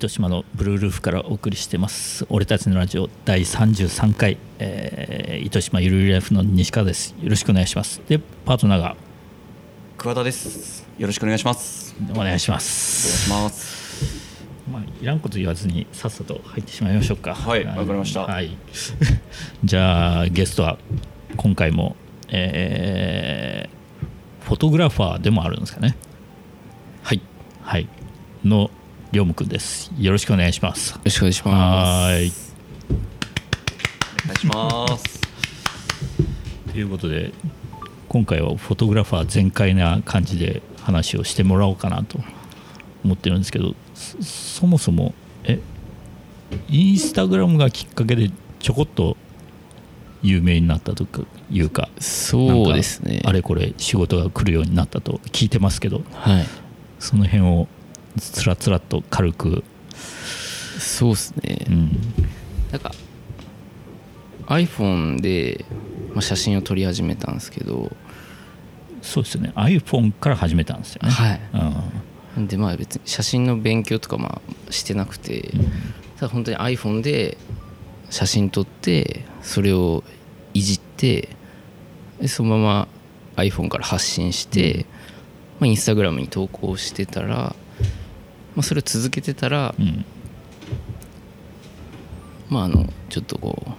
糸島のブルールーフからお送りしてます。俺たちのラジオ第33回、えー、糸島ゆるゆるライフの西川です。よろしくお願いします。でパートナーが？桑田です。よろしくお願いします。お願いします。お願いします。まあ、いらんこと言わずにさっさと入ってしまいましょうか。はい。わかりました。はい。じゃあゲストは今回もえー、フォトグラファーでもあるんですかね。はい。はい。のりょうむくんです。よろしくお願いします。よろしくお願いします。はいお願いします。ということで今回はフォトグラファー全開な感じで話をしてもらおうかなと思ってるんですけどそもそもえインスタグラムがきっかけでちょこっと有名になったというかそうですね。あれこれ仕事が来るようになったと聞いてますけど、はい、その辺をつらつらと軽く。そうですね、うん、なんか iPhone で、まあ、写真を撮り始めたんですけど。そうですね。iPhone から始めたんですよね。はい、うん、でまあ別に写真の勉強とかまあしてなくて、うん、ただ本当に iPhone で写真撮ってそれをいじってでそのまま iPhone から発信して、まあ、インスタグラムに投稿してたら、まあ、それを続けてたら、うん、まああのちょっとこう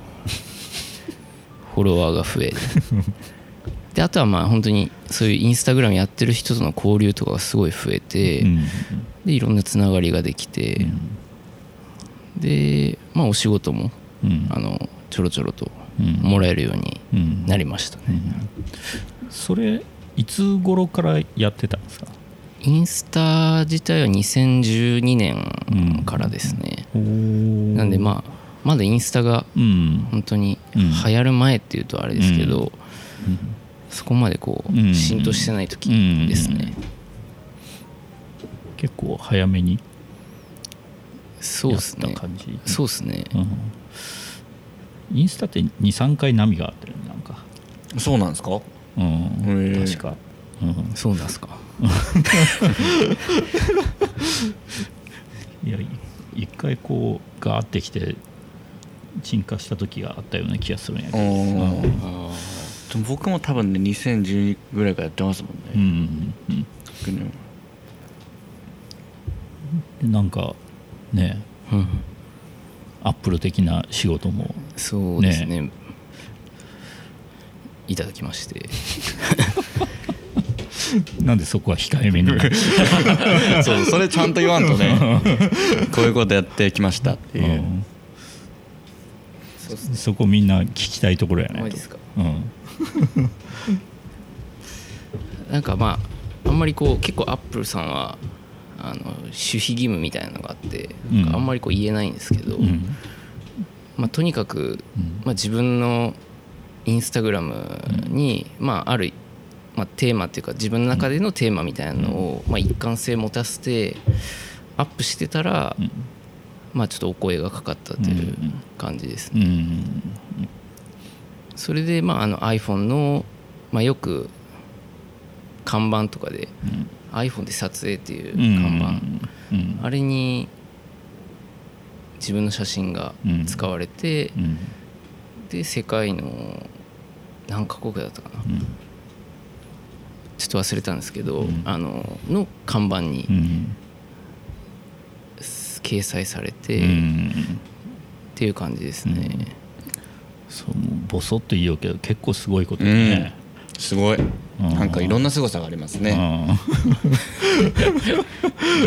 フォロワーが増え。であとはまあ本当にそういうインスタグラムやってる人との交流とかがすごい増えて、うん、でいろんなつながりができて、うん、でまあお仕事もうん、あのちょろちょろともらえるようになりましたね、それいつ頃からやってたんですか？インスタ自体は2012年からですね、うん、なんでまあまだインスタが本当に流行る前っていうとあれですけど、うん、そこまでこう浸透してない時ですね、結構早めにそうですね。そうですね、インスタって23回波があってるなんか。そうなんですか？うん。確か、うん、そうなんですかいや一回こうガーってきて沈下した時があったような気がするんやけど、うん、僕も多分ね2012ぐらいからやってますもんね。うんうんうん、なんかね、うん。アップル的な仕事も。そうですね、ね、いただきまして なんでそこは控えめに そうそれちゃんと言わんとね こういうことやってきましたっていう、うん、そそこみんな聞きたいところやね。ですか、うん、なんかまああんまりこう結構アップルさんはあの守秘義務みたいなのがあって、うん、あんまりこう言えないんですけど、うん、まあ、とにかく、まあ、自分のインスタグラムに、まあ、ある、まあ、テーマっていうか自分の中でのテーマみたいなのを、まあ、一貫性持たせてアップしてたら、まあ、ちょっとお声がかかったという感じですね。それで、まあ、あの iPhone の、まあ、よく看板とかで、iPhone で撮影っていう看板、うんうん、あれに自分の写真が使われて、うん、で世界の何カ国だったかな、ちょっと忘れたんですけど、あのの看板に掲載されて、っていう感じですね。そうボソッと言おうけど結構すごいことね、すごい。なんかいろんな凄さがありますね。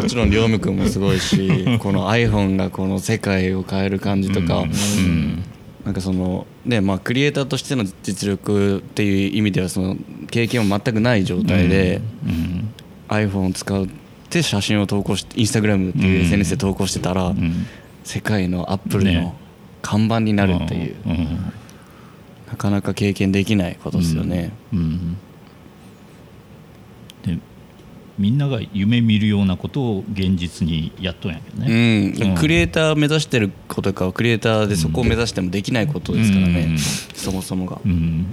もちろん両務君もすごいしこの iPhone がこの世界を変える感じとか、うん、なんかそのねまあクリエイターとしての実力っていう意味ではその経験も全くない状態で、うん、iPhone を使って写真を投稿してインスタグラムっていう SNS で投稿してたら、世界のアップルの看板になるっていう。なかなか経験できないことですよね。うん、みんなが夢見るようなことを現実にやっとんやけどね、うん、クリエイター目指してることかクリエイターでそこを目指してもできないことですからね、うん、そもそもが、うん、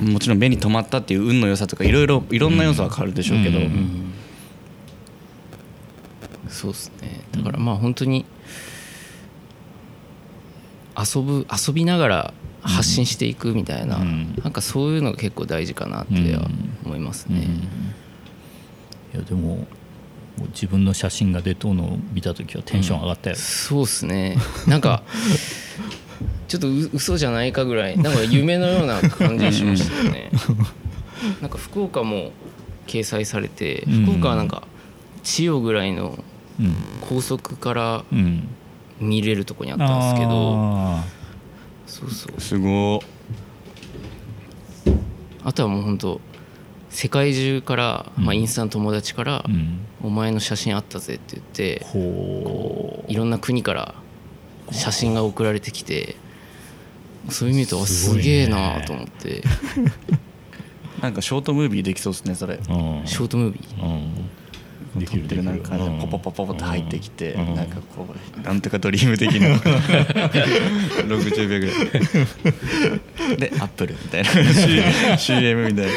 もちろん目に留まったっていう運の良さとかいろいろいろんな要素は変わるでしょうけど、そうですね。だからまあ本当に遊ぶ遊びながら発信していくみたいな、うん。なんかそういうのが結構大事かなっては思いますね、いやでももう自分の写真が出とうのを見た時はテンション上がったよ、そうですね。なんか ちょっとう嘘じゃないかぐらいなんか夢のような感じしましたよね。なんか福岡も掲載されてうん。福岡はなんか千代ぐらいのうん。高速からうん。見れるとこにあったんですけど。あそうそう。すごあとはもう本当世界中から、まあ、うんインスタの友達からーうん「お前の写真あったぜ」って言っていろんな国から写真が送られてきてそういう意味とはすげえなと思って。い なんかショートムービーできそうですねそれ。うん。ショートムービー？うんでき撮る。ってるなんかうん。ポポポポポって入ってきてうん。なんかこうなんとかドリーム的な。60秒ぐらい。でアップルみたいな。CM みたいな。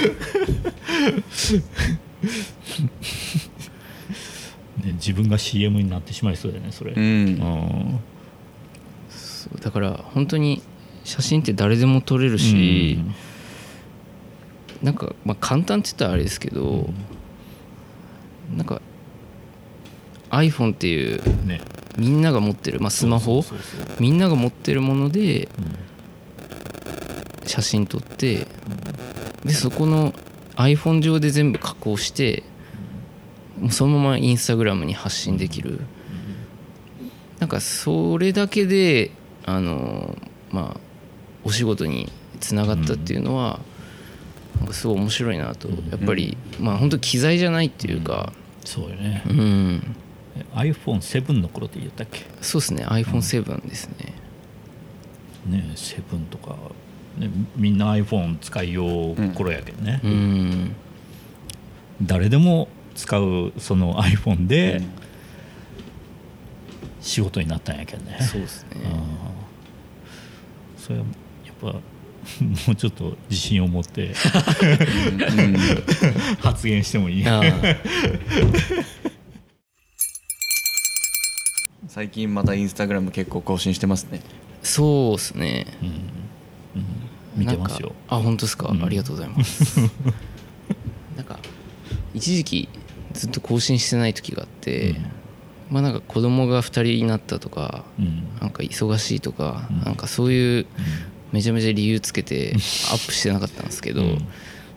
ね自分が CM になってしまいそうだよねそれ。ううん。んそうだから本当に写真って誰でも撮れるし、なんか、まあ、簡単って言ったらあれですけど、なんか iPhone っていううんね。みんなが持ってる、まあ、スマホみんなが持ってるものでうん。写真撮ってでそこの iPhone 上で全部加工してもうそのままインスタグラムに発信できる。なんかそれだけであのまあお仕事につながったっていうのはすごい面白いなと。やっぱりまあ本当機材じゃないっていうか。そうよね。うん。え iPhone7 の頃って言ったっけ？そうですね。iPhone7 ですね。ね7とか、ね、みんな iPhone 使いよう頃やけどね、うん。誰でも使うその iPhone で仕事になったんやけどね、そうですね。うん。それはやっぱもうちょっと自信を持って発言してもいい。最近またインスタグラム結構更新してますね。そうですね。うん。うん。見てますよ。あ本当ですか、うん。ありがとうございます。なんか一時期ずっと更新してない時があって、うん。まあなんか子供が2人になったとかうん。なんか忙しいとか、うん。なんかそういうめちゃめちゃ理由つけて アップしてなかったんですけど、うん。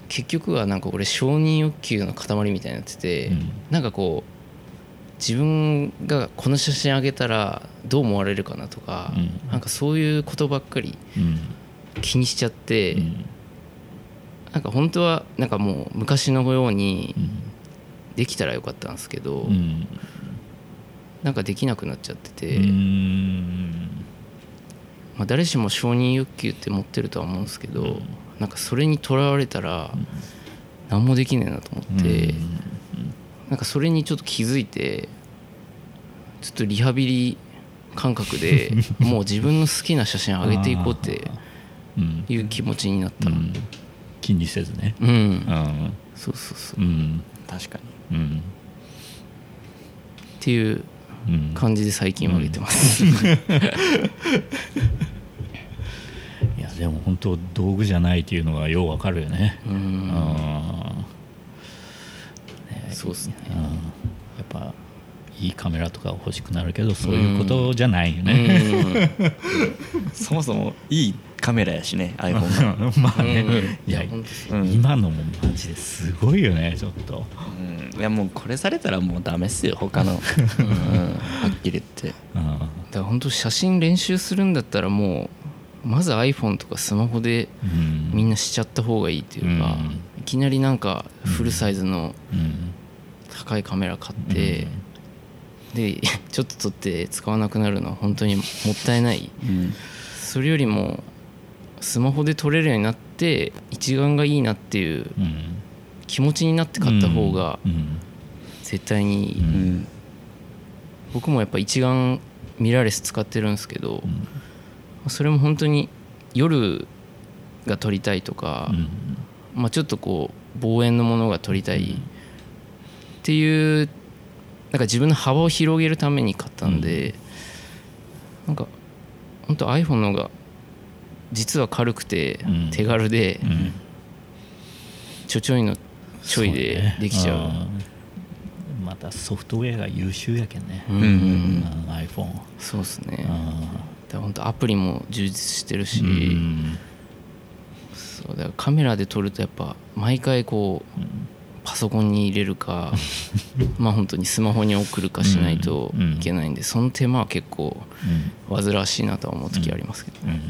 結局はなんか俺承認欲求の塊みたいになってて、うん。なんかこう自分がこの写真あげたらどう思われるかなとか、うん。なんかそういうことばっかりうん。気にしちゃって、うん。なんか本当はなんかもう昔のようにうん。できたらよかったんですけど、うん。なんかできなくなっちゃってて、うんまあ、誰しも承認欲求って持ってるとは思うんですけど、なんかそれにとらわれたら何もできねえなと思って、なんかそれにちょっと気づいてちょっとリハビリ感覚で もう自分の好きな写真上げていこうってうん。いう気持ちになった。のうん。気にせずね。うん、うん。そうそうそう。っうん。確かに。うん。ていううん感じで最近は上げてます、いやでも本当道具じゃないっていうのがようわかるよね。ううん。んそうですね。うん。やっぱいいカメラとか欲しくなるけどそういうことじゃないよね。そもそもいいカメラやしね iPhone が。まあね。うん。うんいやううん。今のもマジですごいよねちょっと。うん。いやもうこれされたらもうダメっすよ他の、うん、はっきり言って。うんだから本当写真練習するんだったらもうまず iPhone とかスマホでうん。みんなしちゃった方がいいっていうか、うん。いきなりなんかフルサイズのうん。高いカメラ買って、で ちょっと撮って使わなくなるのは本当にもったいない。うん。それよりもスマホで撮れるようになって一眼がいいなっていううん気持ちになって買った方がうん。絶対にいい、うん。うん僕もやっぱ一眼ミラーレス使ってるんですけど、うん。それも本当に夜が撮りたいとか、うん。まあ、ちょっとこう望遠のものが撮りたいっていうなんか自分の幅を広げるために買ったんで、なんか本当 iPhone の方が実は軽くてうん。手軽でうん。ちょちょいのちょいでできちゃう。そねん。またソフトウェアが優秀やけんね、うん。うんうんうん iPhone そうですね本当アプリも充実してるし、ん。そうだからカメラで撮るとやっぱ毎回こうパソコンに入れるか まあ本当にスマホに送るかしないとうん。いけないんでその手間は結構うん。煩わしいなとは思う時ありますけど。うん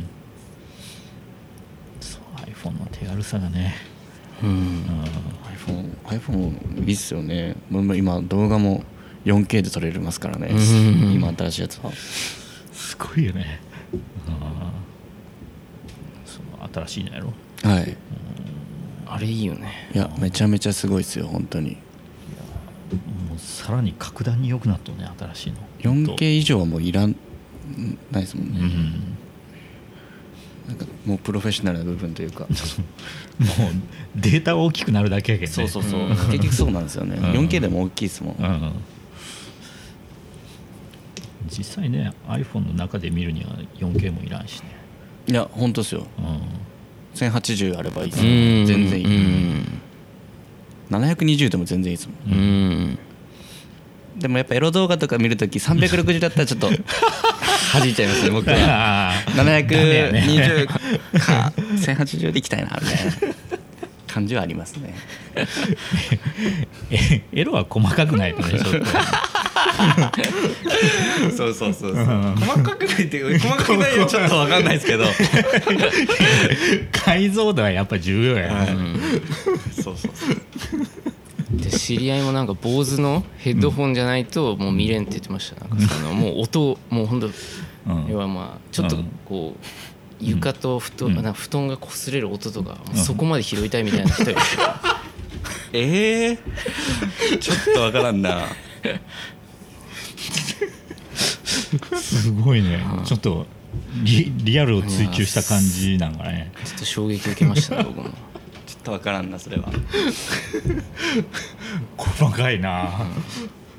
そう iPhone の手軽さがね、うん。うん。iPhone, iPhone いいっすよね。もう今動画も 4K で撮れますからね。うん。今新しいやつは。すごいよね。その新しいのやろ。はい。あれいいよね。いやめちゃめちゃすごいっすよ本当に。もうさらに格段に良くなったね新しいの。4K 以上はもういらんないですもんね、うんなんかもうプロフェッショナルな部分というか。もうデータが大きくなるだけやけどね。そうそうそう。結局そうなんですよね、うん。4K でも大きいですもん、うん。実際ね iPhone の中で見るには 4K もいらんしね、いや本当ですよ。うん、1080あればいいです全然いい、うん。720でも全然いいですもん。うんでもやっぱエロ動画とか見るとき360だったらちょっと弾いちゃいますね僕は。あー。ダメやね720か1080でいきたいなみたいな感じはありますね。え エロは細かくないとね ちょっと。そうそうそうそう。細かくないっていう細かくないよちょっと分かんないですけど。解像度はやっぱ重要やね、そうそうそうで知り合いもなんか坊主のヘッドホンじゃないともう見れんって言ってました。なんかその もう音もうほんとうん。要はまあちょっとうん。こう床と布団,、うん。なんか布団が擦れる音とかそこまで拾いたいみたいな人いる ええ ちょっと分からんな。すごいね、ちょっとリリアルを追求した感じなんかね。ちょっと衝撃受けましたね僕もと分からんなそれは。細かいな、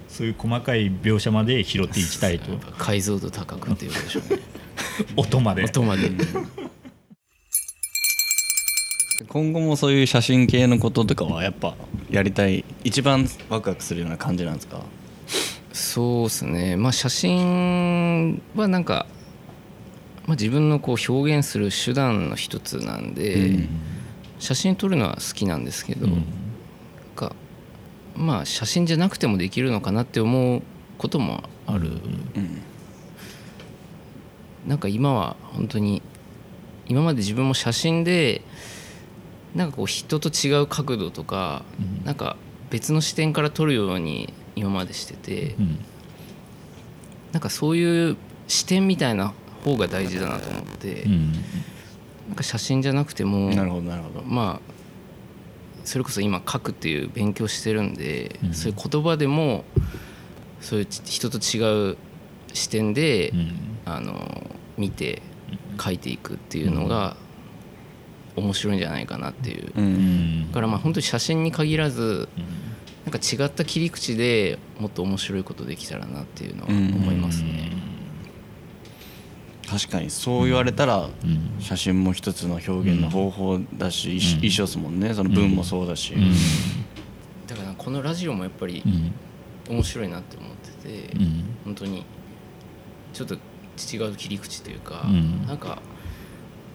そういう細かい描写まで拾っていきたいと。解像度高くっていうことでしょうね。音まで。音まで。今後もそういう写真系のこととかはやっぱやりたい一番ワクワクするような感じなんですか？そうですね。まあ写真はなんか、まあ、自分のこう表現する手段の一つなんで、うん写真撮るのは好きなんですけど、うん。かまあ写真じゃなくてもできるのかなって思うこともある、うん。なんか今は本当に今まで自分も写真でなんかこう人と違う角度とか、うん。なんか別の視点から撮るように今までしてて、うん。なんかそういう視点みたいな方が大事だなと思って、うん写真じゃなくてもなるほどなるほど。まあそれこそ今書くっていう勉強してるんで、うん。そういう言葉でもそういう人と違う視点で、うん。あの見て書いていくっていうのが面白いんじゃないかなっていう、うん。んからまあ本当に写真に限らずうん。なんか違った切り口でもっと面白いことできたらなっていうのは思いますね。確かにそう言われたらうん。写真も一つの表現の方法だし、衣うん。衣装ですもんね。その文もそうだし、うん。だからこのラジオもやっぱりうん。面白いなって思ってて、うん。本当にちょっと違う切り口というか、うん。なんか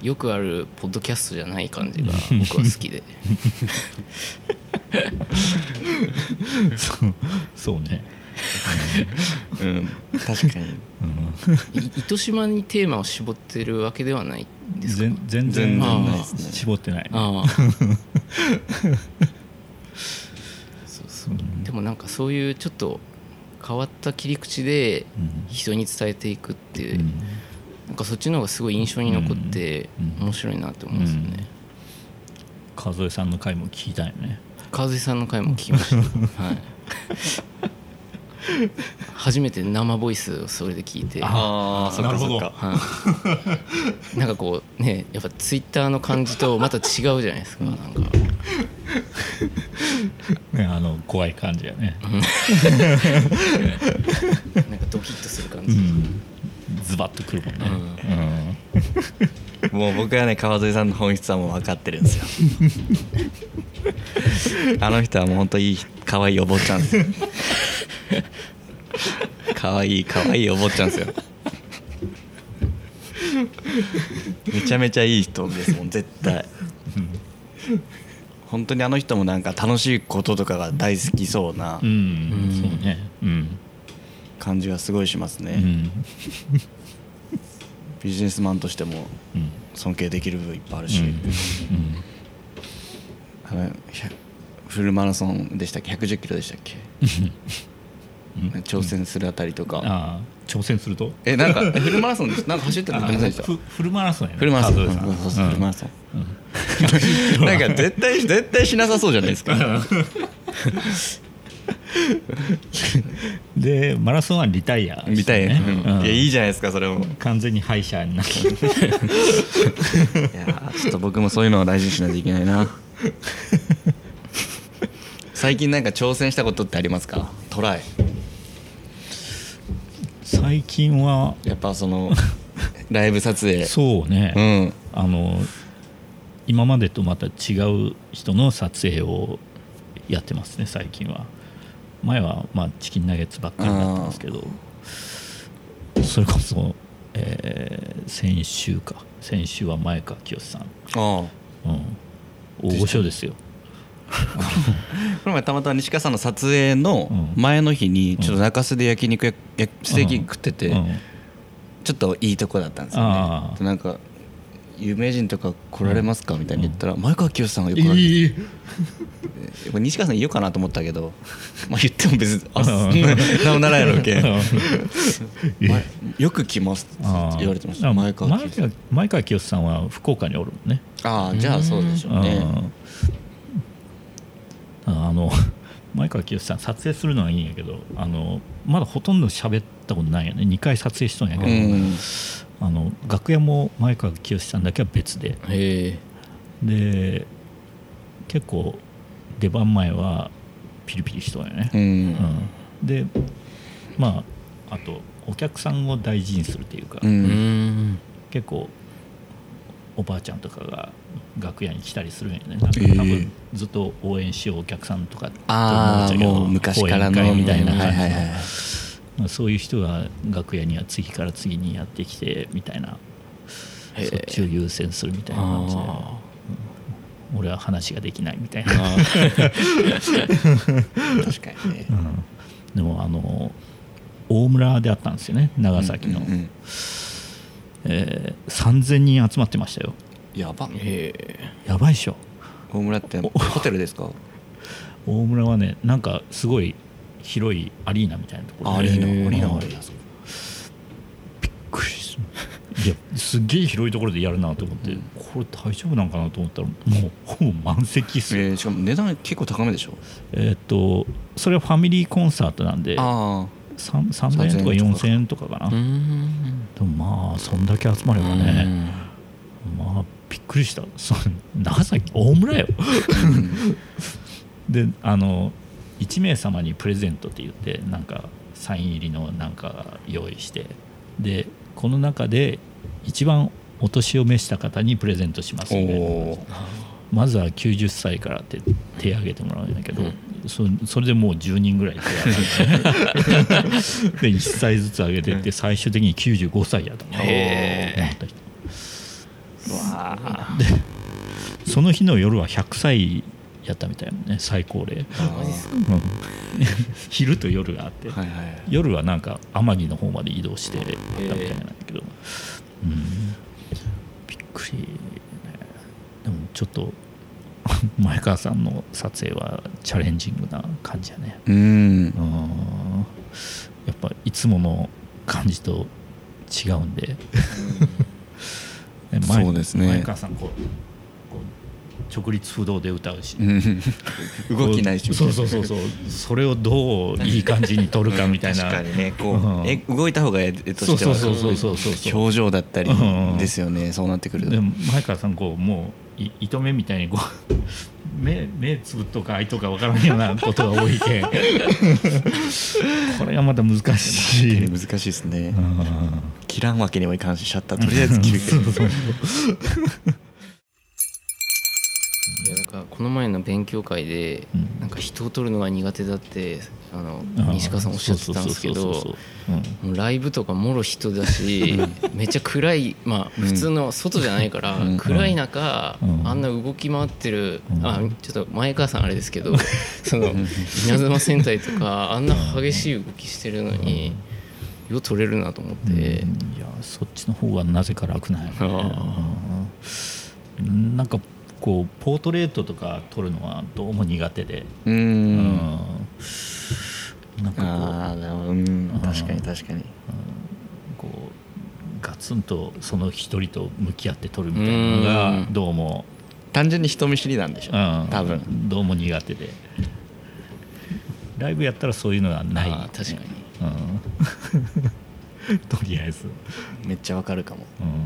よくあるポッドキャストじゃない感じが 僕は好きで。そう。そうねうん、確かに。い糸島にテーマを絞ってるわけではないんですか？全全然全然ないですね。絞ってない。ああ。そうそう。でもなんかそういうちょっと変わった切り口でうん。人に伝えていくっていう、うん。なんかそっちの方がすごい印象に残ってうん。面白いなって思うんですよね、和江さんの回も聞きたいよね。川添さんの回も聞きました。はい初めて生ボイスをそれで聞いて。ああそっかそっか。はい、なんかこうねやっぱツイッターの感じとまた違うじゃないですかなんか。ねあの怖い感じや ね、なんかドキッとする感じ、うん、ズバッとくるもんね、もう僕はね川添さんの本質はもう分かってるんですよ。あの人はもう本当いい可愛いお坊ちゃんですよ。可愛い可愛いお坊ちゃんですよ。めちゃめちゃいい人ですもん絶対。本当にあの人もなんか楽しいこととかが大好きそうなうんうんそうね。うん、感じがすごいしますね、うんビジネスマンとしてもうん。尊敬できる部分いっぱいあるし、うん。あのフルマラソンでしたっけ？110キロでしたっけ？挑戦するあたりとか、挑戦すると？えなんかえフルマラソンですなんか走ってた？のフフルマラソンやね。フルマラソン。フルマラソン。なんか絶対絶対しなさそうじゃないですか でマラソンはリタイア見たい、ね。うん。いやいいじゃないですかそれも。い完全に敗者になって。やちょっと僕もそういうのを大事にしないといけないな。最近なんか挑戦したことってありますか？トライ。最近はやっぱその ライブ撮影。そうね、うん。あの今までとまた違う人の撮影をやってますね最近は前はまあチキンナゲッツばっかりだったんですけどそれこそ、えー先週か。先週は前川清さん、うん、大御所ですよ。この前たまたま西川さんの撮影のうん。前の日にちょっと中洲で焼肉ややステーキ食っててうん。ちょっといいとこだったんですよね。でなんか有名人とか来られますか？みたいに言ったら前川清さんがよく来られていい。やっぱ西川さん言おうかなと思ったけど まあ言っても別にあ うん。そんななんもならんやろうけよく来ますって言われてました。前川清さん。前川清さんは福岡におるもんね。ああじゃあそうでしょうね。うん。あの前川清さん撮影するのはいいんやけどあのまだほとんど喋ったことないよね。2回撮影しとんやけど、うんあの楽屋も前川清さんだけは別で。で結構出番前はピリピリしとんやね。う、ん。うん。でまああとお客さんを大事にするっていうか、ううん。ん結構おばあちゃんとかが楽屋に来たりするんやね。なんか多ええ分ずっと応援しようお客さんとかと思っちゃうけど昔からのみたいなはい感じの。はいはいまあそういう人が楽屋には次から次にやってきてみたいなそっちを優先するみたいな感じで、あうん。俺は話ができないみたいな、確かにね。うん。でもあの大村であったんですよね長崎の、うんうんえー3000人集まってましたよ。やば。やばいっしょ。大村ってホテルですか？大村はねなんかすごい広いアリーナみたいなところアリーナ。アリーナうんアリーナびっくりするいやすっげえ広いところでやるなと思って、これ大丈夫なんかなと思ったらもう ほぼ満席っすよ。えーしかも値段結構高めでしょ？えーっとそれはファミリーコンサートなんであ 3- 3000円とか3000円とか4000円とかかな、うんでもまあそんだけ集まればね、まあびっくりしたそ長崎大村よであの1名様にプレゼントって言ってなんかサイン入りのなんか用意してでこの中で一番お年を召した方にプレゼントしますおみたいなおまずは90歳からって手挙げてもらうんだけど、そそれでもう10人ぐらい手挙げてで1歳ずつ上げてって最終的に95歳やと思った人。わあでその日の夜は100歳やったみたいなね最高齢、昼と夜があって、はいはい夜はなんか天城の方まで移動してやったみたいなんだけど、うん、びっくりね。でもちょっと 前川さんの撮影はチャレンジングな感じやね。うん。うん。やっぱいつもの感じと違うんで。前そうですね。前川さんこうこ直立不動で歌うし、うん。動きないしそうそうそうそう。それをどういい感じに撮るかみたいな。確かにねこう、うん。え動いた方が絵としてはそうそうそうそうそう。表情だったりうん。ですよね、そうなってくると。でも前川さんこうもうい糸目みたいにこう 目目つぶっとか開いとか分からんようなことが多いけん。これがまた難しい。難しいですね、うん。切らんわけにもいかんしシャッターとりあえず切るけどからこの前の勉強会でうん。なんか人を撮るのが苦手だってあの西川さんおっしゃってたんですけどライブとかもろ人だしめっちゃ暗いまあ普通の外じゃないからうん。暗い中うん。あんな動き回ってるうん。あちょっと前川さんあれですけどその稲妻戦隊とかあんな激しい動きしてるのによう撮れるなと思って。うん。いやそっちの方がなぜか楽なんやね。うん。なんかこうポートレートとか撮るのはどうも苦手で、ううん。んなんかこう。ああうん。確かに確かに。こうガツンとその一人と向き合って撮るみたいなのがうん。どうも、単純に人見知りなんでしょう。ん、多分。どうも苦手で。ライブやったらそういうのがない。確かうん、とりあえず、めっちゃわかるかも。うん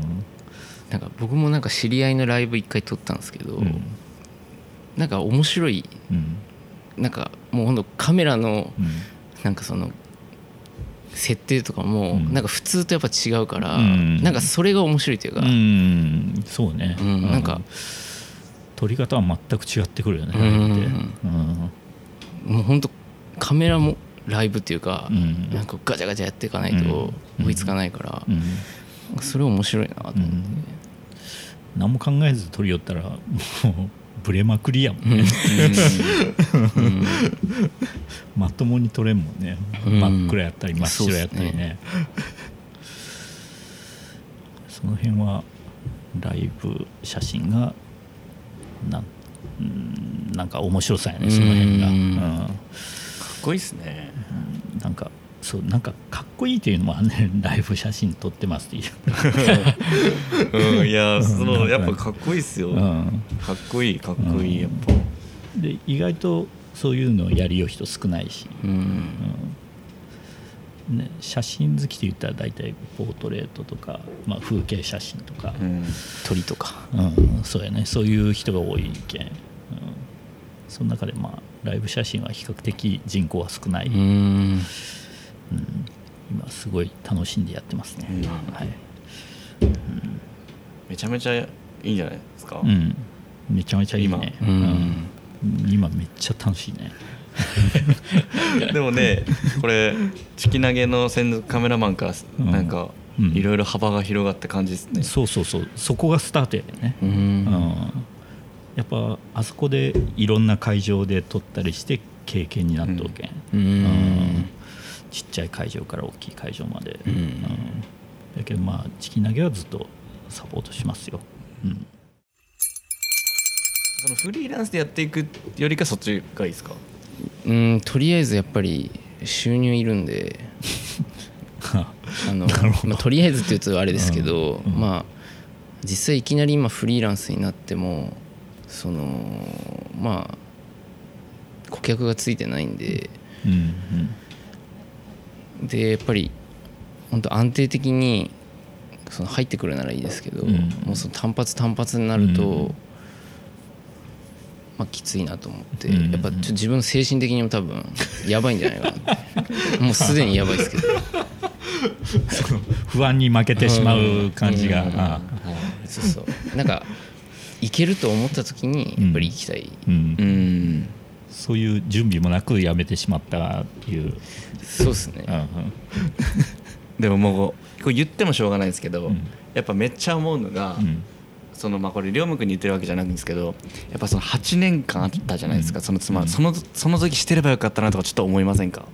なんか僕もなんか知り合いのライブ一回撮ったんですけどうん。なんか面白いうん。なんかもうほんとカメラのうん。なんかその設定とかもうん。なんか普通とやっぱ違うから、うん。なんかそれが面白いというか、うん。そうね、うんなんか撮り方は全く違ってくるよね、うん。うん。もう本当カメラもライブっていうか、うん。なんかガチャガチャやっていかないとうん。追いつかないから、うん。それ面白いなと思って、何も考えず撮りよったらもう ブレまくりやもんね、うん。まともに撮れんもんね、うん。真っ暗やったり真っ白やったりね。その辺はライブ写真がなんうんなんか面白さやねその辺が、ううん。んかっこいいっすね。なんかそうなんかかっこいいっていうのもあんね。ライブ写真撮ってますっていう、うんいやそのうんやっぱかっこいいっすよ。うん、かっこいいかっこいいやっぱ。で意外とそういうのをやりよう人少ないし、うん。うん。ね、写真好きで言ったら大体ポートレートとか、まあ、風景写真とか、うん。鳥とか。うんそうやね。そういう人が多いけん、うん、その中でまあライブ写真は比較的人口は少ない、ううん。ん今すごい楽しんでやってますね、うん。はい。めちゃめちゃいいんじゃないですか？うん、めちゃめちゃいいね。今。うん。うん。今めっちゃ楽しいね。でもねこれチキ投げの専属カメラマンからうん。なんかうん。いろいろ幅が広がった感じですね。そうそうそう。そこがスタートやねううん。ん。やっぱあそこでいろんな会場で撮ったりして経験になっとうけん、ううんんちっちゃい会場から大きい会場まで、うん。だけどまあチキ投げはずっとサポートしますよ、うん、そのフリーランスでやっていくよりかそっちがいいですか？うんとりあえずやっぱり収入いるんで。あのなるほど。まあ、とりあえずって言うとあれですけど、うん。うん。まあ実際いきなり今フリーランスになってもそのまあ顧客がついてないんで。うんでやっぱり本当安定的にその入ってくるならいいですけど、うん。もうその単発単発になると、うん。まあ、きついなと思って、うん。やっぱちょっと自分精神的にも多分やばいんじゃないかな。もうすでにやばいですけど。不安に負けてしまう感じが、うん。あそうそう。なんかいけると思った時にやっぱり行きたい、うん。うんそういう準備もなくやめてしまったっていう、そうですね。うんうん。でももうこう言ってもしょうがないんですけど、うん。やっぱめっちゃ思うのが、うん。そのまあこれ両君に言ってるわけじゃないんですけどやっぱその8年間あったじゃないですか、その妻、うん。そのその時してればよかったなとかちょっと思いませんか、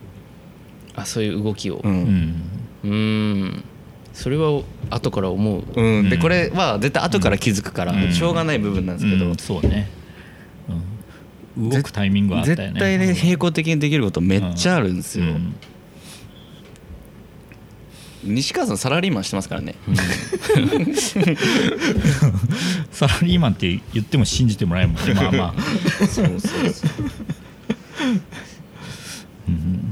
あそういう動きを。ううん。んうーん。それは後から思う。うん、でうん。これは絶対後から気づくから、うん。しょうがない部分なんですけど、うん。そうね、うん、動くタイミングはあったよね。絶対ね並行的にできることめっちゃあるんですよ、うん。西川さんサラリーマンしてますからね。サラリーマンって言っても信じてもらえるもんね まあまあ。そうそうそう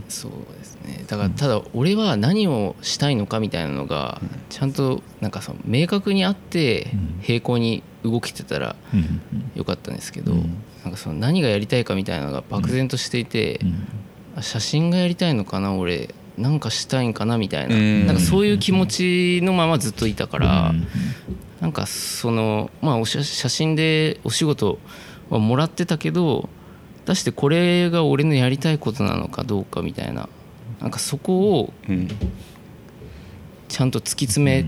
そう。ですね。だからただ俺は何をしたいのかみたいなのがちゃんとなんかその明確にあって平行に動けてたらうん。よかったんですけどうんなんかその何がやりたいかみたいなのが漠然としていてうん。あ写真がやりたいのかな俺なんかしたいんかなみたいな。うん。なんかそういう気持ちのままずっといたからうん。なんかそのまあお写写真でお仕事はもらってたけど果たしてこれが俺のやりたいことなのかどうかみたいな。なんかそこをうん。ちゃんと突き詰め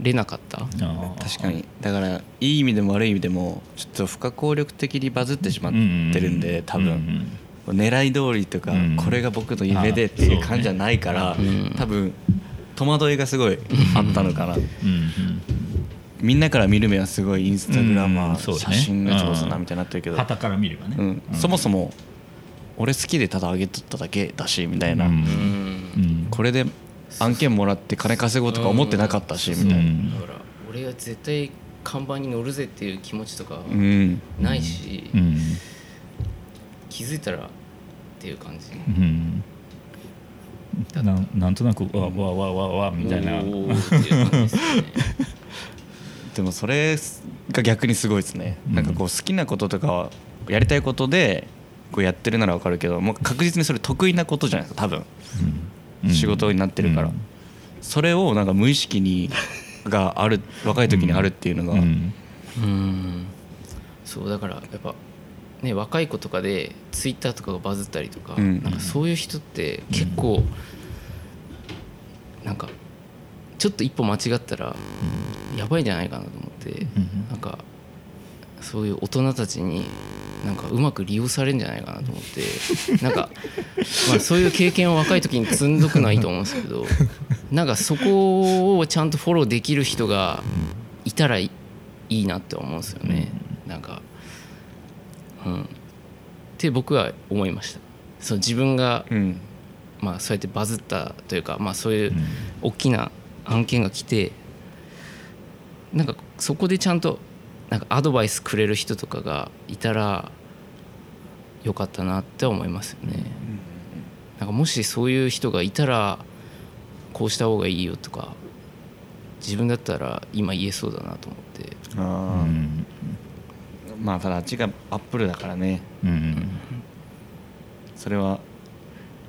れなかった、確かに。だからいい意味でも悪い意味でもちょっと不可抗力的にバズってしまってるんで多うん分狙い通りとかうんこれが僕の夢でっていう感じじゃないからうん多分戸惑いがすごいあったのかな。みんなから見る目はすごいインスタグラマー写真が上手なみたいになってるけど。旗から見ればね、うん。そもそも俺好きでただ上げとっただけだしみたいな。これで案件もらって金稼ごうとか思ってなかったしみたいな。うん。だから俺が絶対看板に乗るぜっていう気持ちとかうん。ないし、うん。気づいたらっていう感じ、うん。なんなんとなくわわわわわみたいな。ですね でもそれが逆にすごいですね、うんなんかこう好きなこととかやりたいことでこうやってるならわかるけどもう確実にそれ得意なことじゃないですか多分、うん仕事になってるから、うんそれをなんか無意識にがある 若い時にあるっていうのが、うん。うん。そうだからやっぱね若い子とかでツイッターとかがバズったりとか,、うん。なんかそういう人って結構、なんかちょっと一歩間違ったらやばいんじゃないかなと思って、うん。なんかそういう大人たちになんかうまく利用されるんじゃないかなと思ってなんか、まあ、そういう経験を若い時に積んどくのはいいと思うんですけどなんかそこをちゃんとフォローできる人がいたらいいいなって思うんですよね、なんかうん。って僕は思いました。そう自分が、うん。まあ、そうやってバズったというか、まあ、そういううん大きな案件が来てなんかそこでちゃんとなんかアドバイスくれる人とかがいたらよかったなって思いますよね。なんかもしそういう人がいたらこうした方がいいよとか自分だったら今言えそうだなと思って。うあん。ーまあただあっちがアップルだからね。うんそれは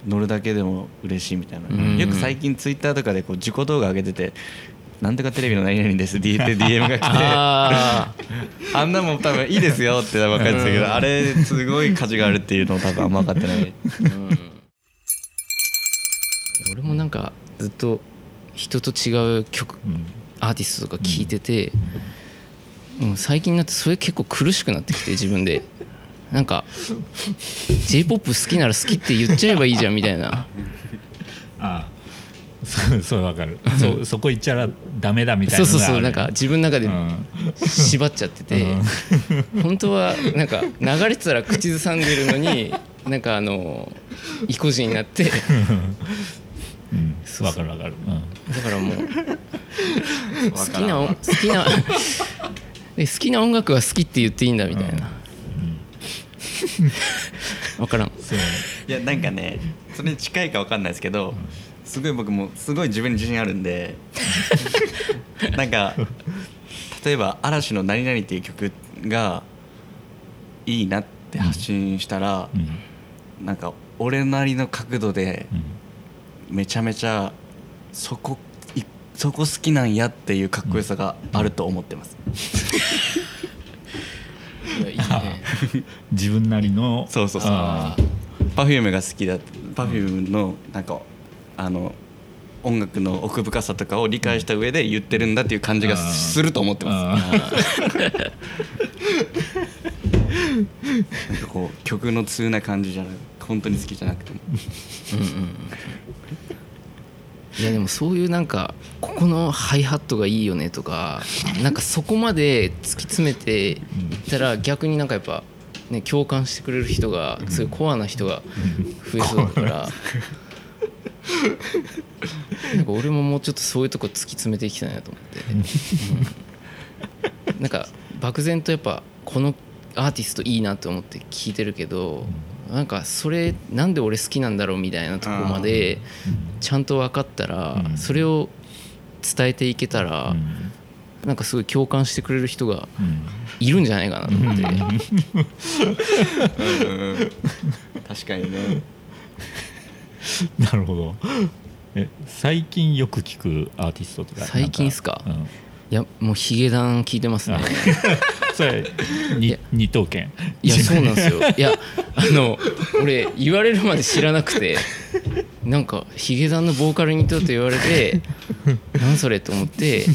乗るだけでも嬉しいみたいな、うん。よく最近ツイッターとかでこう自己動画上げてて「なんとかテレビの何々です」って言って DM が来て。ああんなもん多分いいですよって分かってたけうん。どあれすごい価値があるっていうのを多分あんま分かってない。うん。俺もなんかずっと人と違う曲うん。アーティストとか聞いてて、うん、最近になってそれ結構苦しくなってきて自分で。なんか j p o p 好きなら好きって言っちゃえばいいじゃんみたいな。ああそうそうわかる。そそこ行っちゃダメだみたいそうなのがある。そうそうなんか自分の中でうん。縛っちゃってて本当はなんか流れてたら口ずさんでるのに なんかあの意固地になってうん。わかるわかる。うん。だからもう 好きな音好きな で好きな音楽は好きって言っていいんだみたいな。分からん。そう。いやなんかねそれに近いか分かんないですけどすごい僕もすごい自分に自信あるんで なんか例えば嵐の「何々」っていう曲がいいなって発信したらう、ん。なんか俺なりの角度でうん。めちゃめちゃそこいそこ好きなんやっていうかっこよさがあると思ってます、いやいいね。自分なりのそうそうそう。あ Perfume が好きだ Perfume のなんかあの音楽の奥深さとかを理解した上で言ってるんだっていう感じがすると思ってまあすなんかこう曲の通な感じじゃなく本当に好きじゃなくても。うんうんいやでもそういうなんかここのハイハットがいいよねとかなんかそこまで突き詰めていったら逆になんかやっぱね共感してくれる人がすごいコアな人が増えそうだから なんか俺ももうちょっとそういうとこ突き詰めていきたいなと思って、う んなんか漠然とやっぱこのアーティストいいなと思って聞いてるけど、なんかそれなんで俺好きなんだろうみたいなとこまでちゃんと分かったら、うん。それを伝えていけたら、うん。なんかすごい共感してくれる人がうん。いるんじゃないかなと思って、確かにね なるほど。え最近よく聞くアーティストとか最近っすか？うん。いやもうヒゲダン聞いてますね。あ それ二等圏いやそうなんですよ。いやあの俺言われるまで知らなくて。なんかヒゲダンのボーカルにとって言われて何それと思って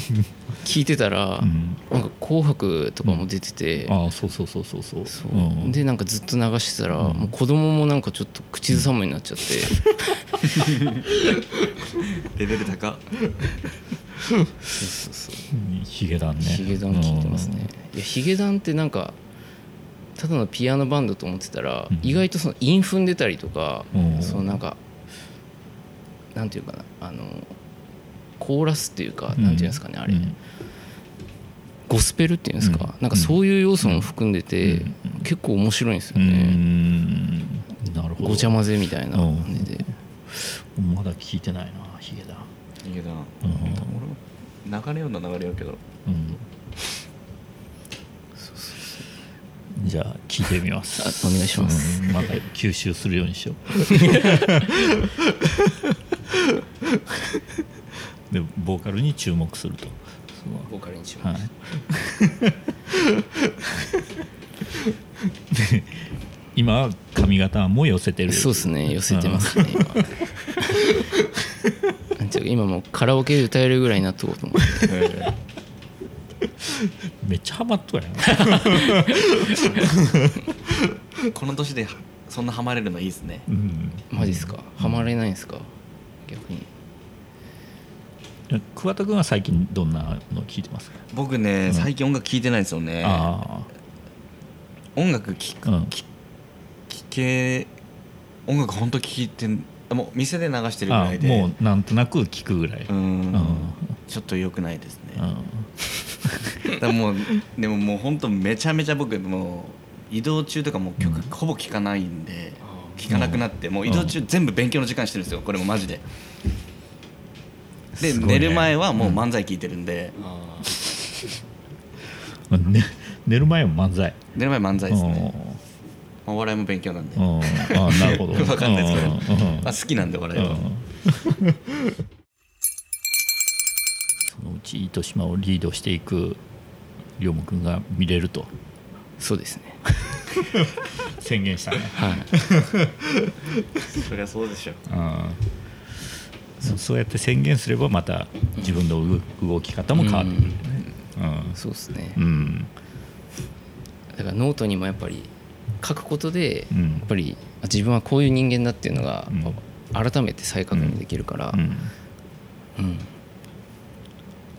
聞いてたら、うん。なんか「紅白」とかも出てて、ああそうそうそうそうそう。そう。うん。でなんかずっと流してたら、うん。もう子供もなんかちょっと口ずさむになっちゃって、レベル高そうそうそう。うんヒゲダンね。ヒゲダン聞いてますね、いやヒゲダンってなんかただのピアノバンドと思ってたら、うん。意外とその韻踏んでたりとか、うん。そのなんかなんていうかなあのコーラスっていうか、うんなんていうんですかねあれ、うん。ゴスペルっていうんですか、うん。なんかそういう要素も含んでて、うん。結構面白いんですようね、ん。なるほど。ごちゃ混ぜみたいな。うん。感じで、まだ聞いてないなヒゲダン。いいけどうん。俺も流れような流れようけど。うん。じゃあ聞いてみます。あお願いします。うん。また吸収するようにしようでボーカルに注目すると。ボーカルにしはい。今は髪型も寄せてる。そうですね。寄せてますね今。今もうカラオケで歌えるぐらいになっとこうと思って。めっちゃハマっとるやん。この年でそんなハマれるのいいですね。うん。マジっすか？ハマれないんですか？逆に桑田君は最近どんなの聞いてます？か僕ね最近音楽聴いてないんですよね。あ音楽聴くあうん。聴け音楽本当聴いてんもう店で流してるぐあらいで。もうなんとなく聞くぐらい、うん。うん。ちょっと良くないですね。うん。だからもうでももう本当めちゃめちゃ僕もう移動中とかもう曲うんほぼ聴かないんであ聴かなくなってもう移動中全部勉強の時間してるんですよこれもマジででね。寝る前はもう漫才聴いてるんで。あ ね、寝る前は漫才。寝る前漫才ですね。まあお笑いも勉強なんで。うん。うんあなるほど。わかんないですけど。あ好きなんでお笑いは。うん。そのうち糸島をリードしていく龍馬君が見れると。そうですね。宣言したね、はい。そりゃそうでしょうんそそうやって宣言すればまた自分の動動き方も変わってくるそうですね。うん、うんだからノートにもやっぱり書くことでうん。やっぱりあ自分はこういう人間だっていうのが改めて再確認できるから、うん。うん。や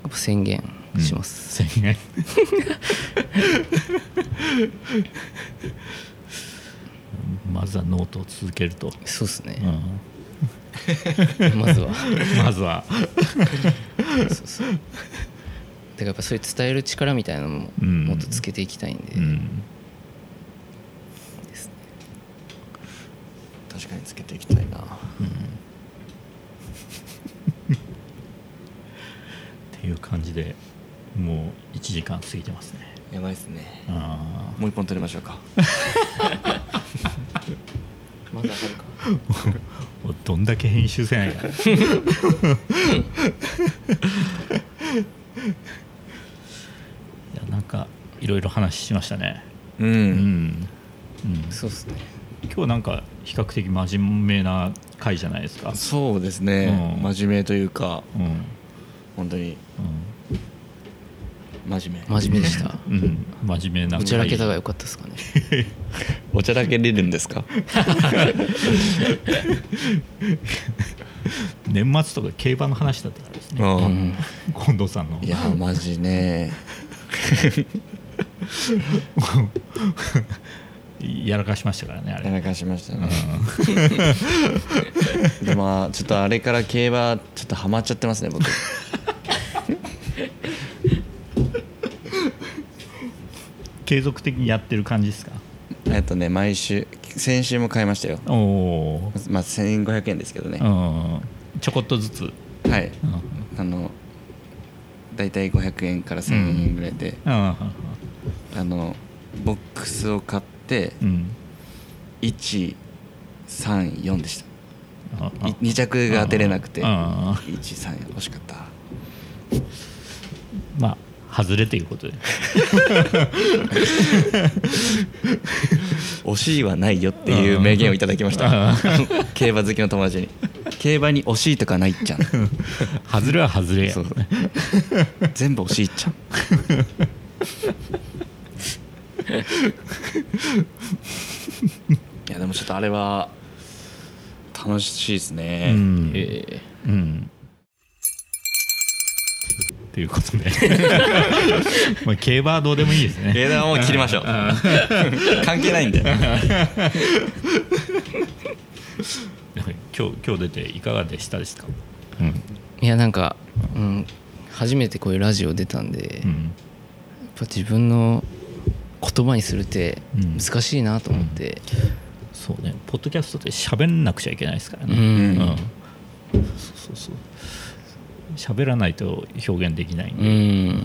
っぱ宣言します、宣言。まずはノートを続けると、そうですね、うん、まずは。まずは、そうそう。だからやっぱそういう伝える力みたいなのもうん。もっとつけていきたいんで、うん、ですね。確かにつけていきたいな。っていう感じでもう1時間過ぎてますね。やばいっすね。あもう一本取りましょうか まだあるか。ー どんだけ編集せないかいやなんかいろいろ話しましたね。ううん。ん、うん、そうですね。今日なんか比較的真面目な回じゃないですか。そうですね、うん。真面目というかうん。本当に真面目。真面目でした。うん、うん、真面目なおちゃらけたが回良かったですかね。おちゃらけれるんですか？年末とか競馬の話だったからですね。ううん。ん近藤さんの。いやマジね。やらかしましたからねあれ。やらかしましたね。でもまあちょっとあれから競馬ちょっとハマっちゃってますね僕継続的にやってる感じですか？えっとね毎週先週も買いましたよ。おおまあ1500円ですけどね。うん。ちょこっとずつ。はい。うん。あの大体500円から1000円ぐらいで、うん。あのボックスを買ってうん。134でした。ああ。い2着が当てれなくて。ああ134欲しかった。まあ外れということで。惜しいはないよっていう名言をいただきました。あ 競馬好きの友達に。競馬に惜しいとかないっちゃん。外れは外れや。そう。全部惜しいっちゃん。いやでもちょっとあれは楽しいですね、うん。えうんということで。まあ競馬はどうでもいいですね。映画はもう切りましょう。関係ないんで。今日今日出ていかがでしたですか？うん。ーいやなんか、うん、初めてこういうラジオ出たんで、やっうんぱ自分の言葉にするってうん。難しいなと思って、そうね。ポッドキャストで喋んなくちゃいけないですからね。うん。うん。そうそうそう喋らないと表現できないんうで、ん。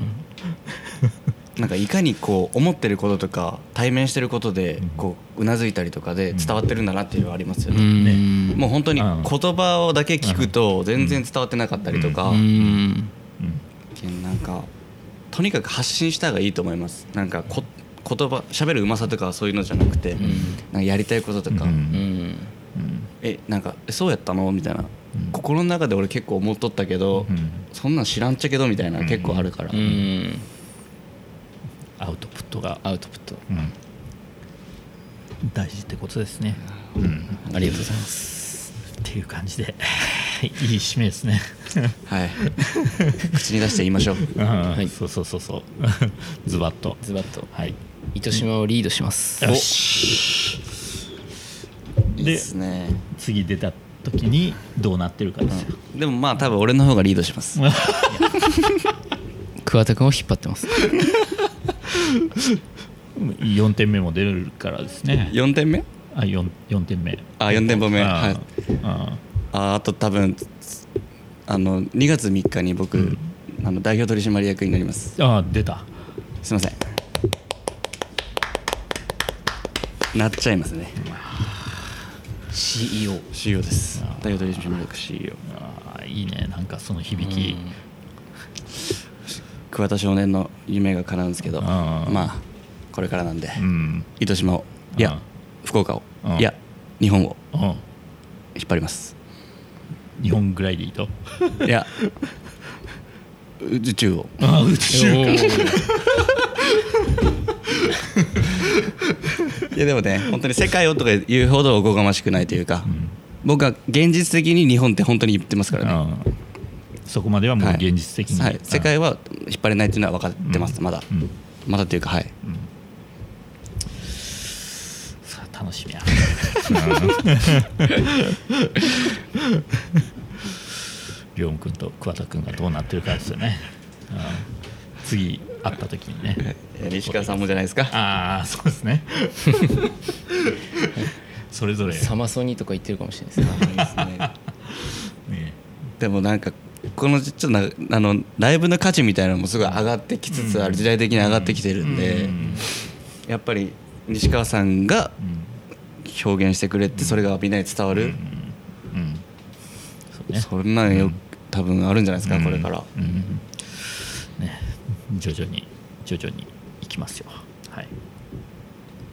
なんかいかにこう思ってることとか対面してることでこううなずいたりとかで伝わってるんだなっていうのはありますようね、ん。もう本当にうん。言葉をだけ聞くと全然伝わってなかったりとか、うん。うん。なんかとにかく発信した方がいいと思います。なんかこ言葉喋るうまさとかはそういうのじゃなくて、ん。なんかやりたいこととか、えなんかえそうやったの？みたいな、ん心の中で俺結構思っとったけど、うん。そんなん知らんっちゃけどみたいなうん。結構あるから、うん。アウトプットが、アウトプット。うん。大事ってことですね、うん、ありがとうございます。っていう感じで。いい締めですね。はい。口に出して言いましょう。はい。そうそうそうそう。ズバッと。ズバッと。はい。糸島をリードします。よし。いいでですね。次出た時にどうなってるかですよ、でもまあ多分俺の方がリードします。桑田君を引っ張ってます。4点目も出るからですね。4点目？あ 4, 4点目。あ4点目あはい。あああと多分あの2月3日に僕、あの代表取締役になります。あ出た。すいません。なっちゃいますね CEO CEO です。あー。代表取締役 CEO あいいね。なんかその響き、桑田少年の夢が叶うんですけどまあこれからなんで、うん。糸島をいやあ福岡をうん。いや日本をうん。引っ張ります。日本ぐらいでいいと？いや宇宙を。あ宇宙か いやでもね本当に世界をとか言うほどおこがましくないというか、ん。僕は現実的に日本って本当に言ってますからね、うんそこまではもうはい。現実的に、はい、世界は引っ張れないっていうのは分かってます、まだ。うん。まだっていうかはい。さあ楽しみや。りょう君と桑田君がどうなってるかですよね、うん次会った時にね。西川さんもじゃないですか？ああそうですね。それぞれ、サマソニとか言ってるかもしれないですね。ね、でもなんかこのちょっとなあのライブの価値みたいなのもすごい上がってきつつある、時代的に上がってきてるんで、うん。やっぱり西川さんがうん。表現してくれてそれがみんなに伝わる、うん。そうね。そんなんよ、多分あるんじゃないですか、うん。これから。うん。ね徐々に徐々にいきますよ。はい。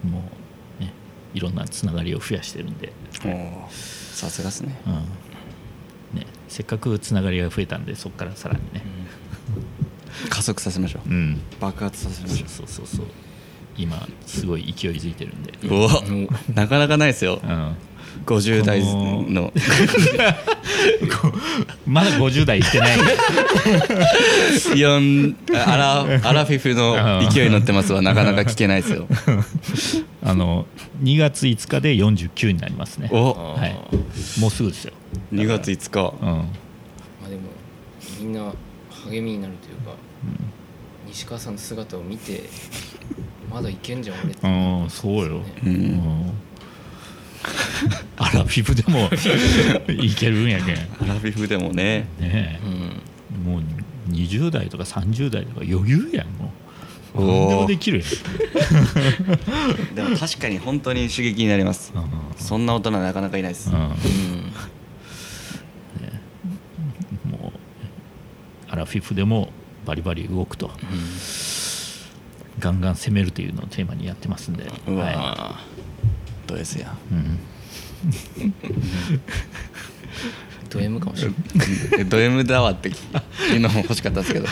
もうねいろんなつながりを増やしてるんで、さすがですね。うん。ね、せっかくつながりが増えたんでそこからさらにね、加速させましょう、うん。爆発させましょそうそうそうそう。今すごい勢いづいてるんで、ううわ。なかなかないですよ。うん、50代の。まだ50代いってない。4アラアラフィフの勢いに乗ってますわ。なかなか聞けないですよ。あの2月5日で49になりますね。お。はい。もうすぐですよ。2月5日。うん。まあでもみんな励みになるというか、西川さんの姿を見てまだいけんじゃん俺って。うんそうよ、ううんん、アラフィフでも いけるんやけん。ねアラフィフでもね。え。うん。もう20代とか30代とか余裕やんもう。何でもできるやん。でも確かに本当に刺激になります。うんそんな大人なかなかいないです。うん。うん。もうアラフィフでもバリバリ動くと。ガンガン攻めるというのをテーマにやってますんで、はあどうですや。いうん、ド M かもしれないえド M だわっていうのも欲しかったですけど。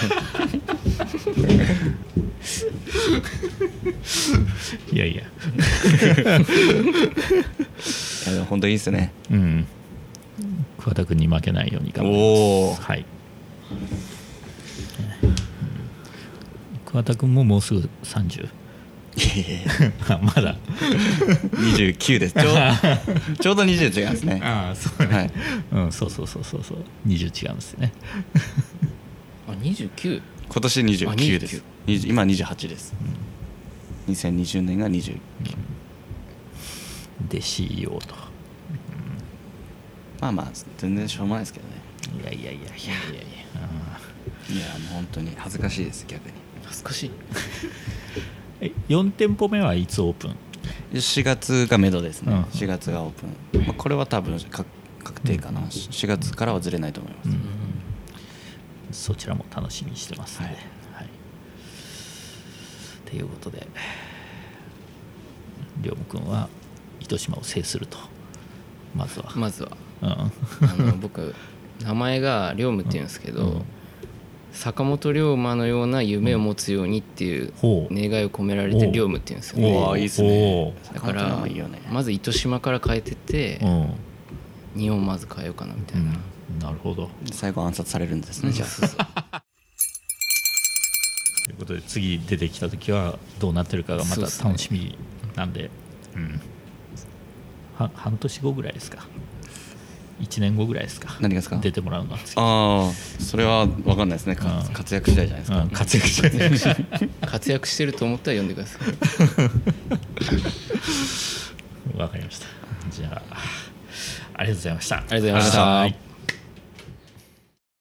いやいや、いやでも本当にいいっすね。うん、桑田君に負けないように頑張りおおます。はい。うん。桑田君ももうすぐ30あ まだ。29です。ちょう ちょうど20違いますね。ああそうはい。うんそうそうそうそうそう。20違うんですね。あ29今年29です。20今28です。2020年が29で CEO と。まあまあ全然しょうもないですけどね。いやいやいや。いや。いやいやいや。もう本当に恥ずかしいです逆に。恥ずかしい。え4店舗目はいつオープン？4月がめどですね、うん。4月がオープン、まあ、これは多分確確定かな、4月からはずれないと思います、うん。そちらも楽しみにしてますので、はい。はい。ということで龍夢君は糸島を制すると。まずは、まずは。うん。あの僕名前が龍夢っていうんですけど、うん坂本龍馬のような夢を持つようにっていう願いを込められて龍夢っていうんですよおねーいいっすね。だからまず糸島から変えてって日本まず変えようかなみたいな、うん、なるほど。最後暗殺されるんですね、じゃそうそう ということで次出てきた時はどうなってるかがまた楽しみなんで。うん。は半年後ぐらいですか1年後ぐらいですか。何がですか？出てもらうのは次。ああそれは分かんないですね。かうん。活躍次第じゃないですか、うん活躍して活躍してると思ったら読んでください。わかりました。じゃあありがとうございました。ありがとうございました。はい